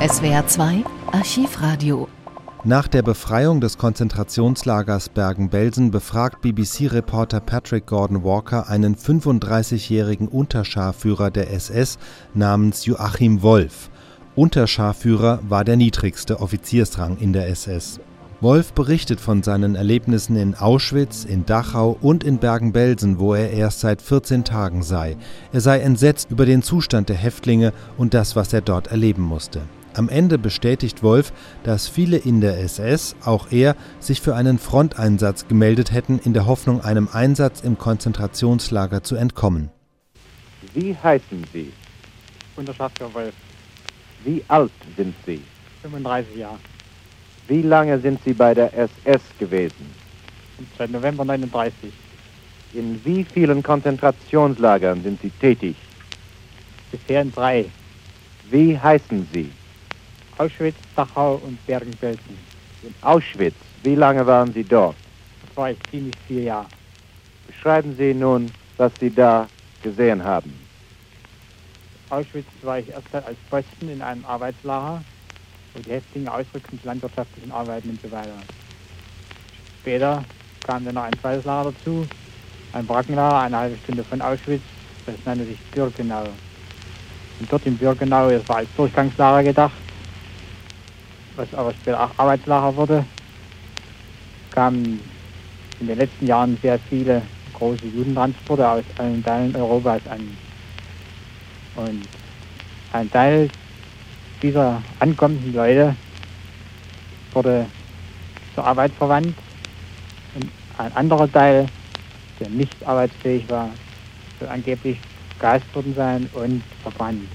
SWR 2 Archivradio. Nach der Befreiung des Konzentrationslagers Bergen-Belsen befragt BBC-Reporter Patrick Gordon Walker einen 35-jährigen Unterscharführer der SS namens Joachim Wolf. Unterscharführer war der niedrigste Offiziersrang in der SS. Wolf berichtet von seinen Erlebnissen in Auschwitz, in Dachau und in Bergen-Belsen, wo er erst seit 14 Tagen sei. Er sei entsetzt über den Zustand der Häftlinge und das, was er dort erleben musste. Am Ende bestätigt Wolf, dass viele in der SS, auch er, sich für einen Fronteinsatz gemeldet hätten, in der Hoffnung, einem Einsatz im Konzentrationslager zu entkommen. Wie heißen Sie? Unterschaftsführer Wolf, Wie alt sind Sie? 35 Jahre. Wie lange sind Sie bei der SS gewesen? Seit November 39. In wie vielen Konzentrationslagern sind Sie tätig? Bisher in drei. Wie heißen Sie? Auschwitz, Dachau und Bergen-Belsen. In Auschwitz. Wie lange waren Sie dort? Das war ich ziemlich vier Jahre. Beschreiben Sie nun, was Sie da gesehen haben. Auschwitz war ich erst als Posten in einem Arbeitslager, wo die Häftlinge ausrückten zu landwirtschaftlichen Arbeiten und so weiter. Später kam dann noch ein zweites Lager dazu, ein Brackenlager, eine halbe Stunde von Auschwitz, das nannte sich Birkenau. Und dort in Birkenau, das war als Durchgangslager gedacht, was aber später auch Arbeitslager wurde, kamen in den letzten Jahren sehr viele große Judentransporte aus allen Teilen Europas an. Und ein Teil dieser ankommenden Leute wurde zur Arbeit verwandt und ein anderer Teil, der nicht arbeitsfähig war, soll angeblich gegeist worden sein und verbrannt.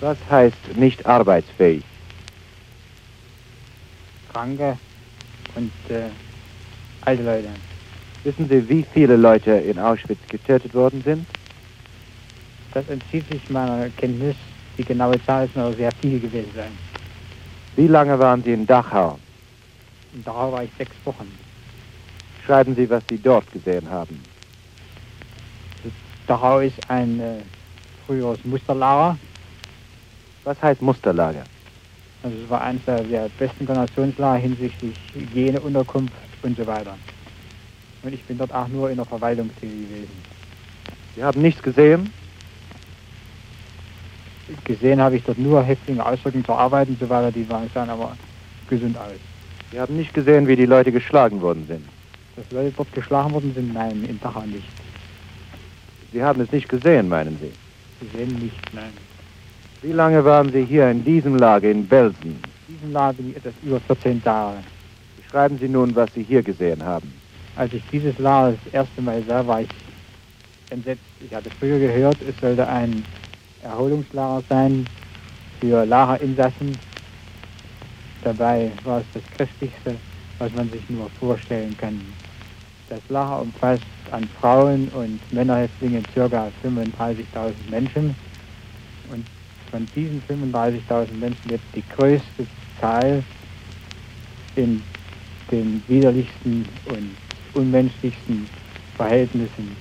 Was heißt nicht arbeitsfähig? Kranke und äh, alte Leute. Wissen Sie, wie viele Leute in Auschwitz getötet worden sind? Das entzieht sich meiner Kenntnis. Die genaue Zahl ist noch sehr viel gewesen sein. Wie lange waren Sie in Dachau? Und darauf war ich sechs Wochen. Schreiben Sie, was Sie dort gesehen haben. Dachau ist ein äh, früheres Musterlager. Was heißt Musterlager? Also es war eines der, der besten Konzentrationslager hinsichtlich Hygiene, Unterkunft und so weiter. Und ich bin dort auch nur in der Verwaltung tätig gewesen. Sie haben nichts gesehen? Gesehen habe ich dort nur Häftlinge ausrücken zur Arbeit und so weiter, die waren, sahen aber gesund aus. Sie haben nicht gesehen, wie die Leute geschlagen worden sind. Dass Leute dort geschlagen worden sind, nein, in Dachau nicht. Sie haben es nicht gesehen, meinen Sie? Gesehen nicht, nein. Wie lange waren Sie hier in diesem Lager in Belsen? In diesem Lager bin ich etwas über 14 Jahre. Beschreiben Sie nun, was Sie hier gesehen haben. Als ich dieses Lager das erste Mal sah, war ich entsetzt. Ich hatte früher gehört, es sollte ein Erholungslager sein für Lagerinsassen. Dabei war es das Christlichste, was man sich nur vorstellen kann. Das Lager umfasst an Frauen und Männerhäftlingen ca. 35.000 Menschen. Und von diesen 35.000 Menschen wird die größte Zahl in den widerlichsten und unmenschlichsten Verhältnissen.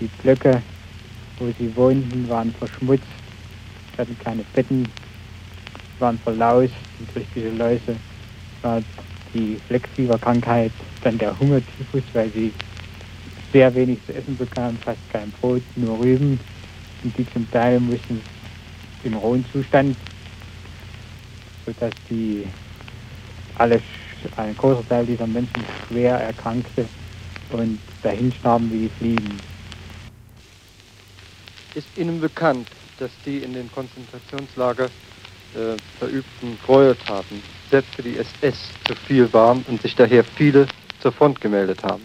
Die Blöcke, wo sie wohnten, waren verschmutzt, hatten keine Betten, waren verlaust durch diese Läuse. War die Fleckfieberkrankheit, dann der Hungertyphus, weil sie sehr wenig zu essen bekamen, fast kein Brot, nur Rüben. Und die zum Teil mussten im rohen Zustand, sodass die alle, ein großer Teil dieser Menschen schwer erkrankte und dahin starben wie die Fliegen. Ist Ihnen bekannt, dass die in den Konzentrationslager äh, verübten Gräueltaten selbst für die SS zu viel waren und sich daher viele zur Front gemeldet haben?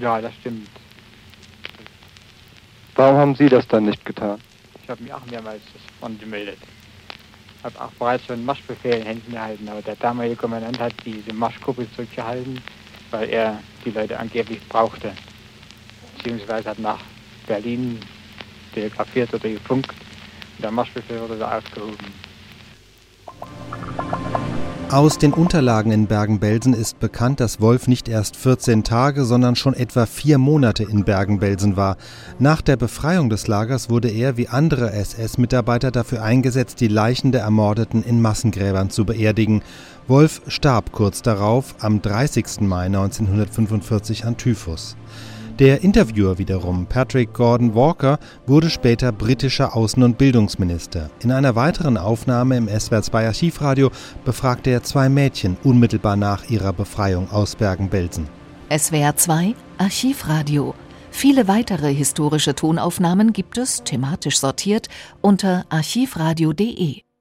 Ja, das stimmt. Warum haben Sie das dann nicht getan? Ich habe mich auch mehrmals davon gemeldet. Habe auch bereits schon einen Marschbefehl in Händen gehalten, aber der damalige Kommandant hat diese Marschgruppe zurückgehalten, weil er die Leute angeblich brauchte. Beziehungsweise hat nach Berlin telegrafiert oder gefunkt und der Marschbefehl wurde da aufgehoben. Aus den Unterlagen in Bergen-Belsen ist bekannt, dass Wolf nicht erst 14 Tage, sondern schon etwa vier Monate in Bergen-Belsen war. Nach der Befreiung des Lagers wurde er wie andere SS-Mitarbeiter dafür eingesetzt, die Leichen der Ermordeten in Massengräbern zu beerdigen. Wolf starb kurz darauf, am 30. Mai 1945 an Typhus. Der Interviewer wiederum, Patrick Gordon Walker, wurde später britischer Außen- und Bildungsminister. In einer weiteren Aufnahme im SWR 2 Archivradio befragte er zwei Mädchen unmittelbar nach ihrer Befreiung aus Bergen-Belsen. SWR 2 Archivradio. Viele weitere historische Tonaufnahmen gibt es, thematisch sortiert, unter archivradio.de.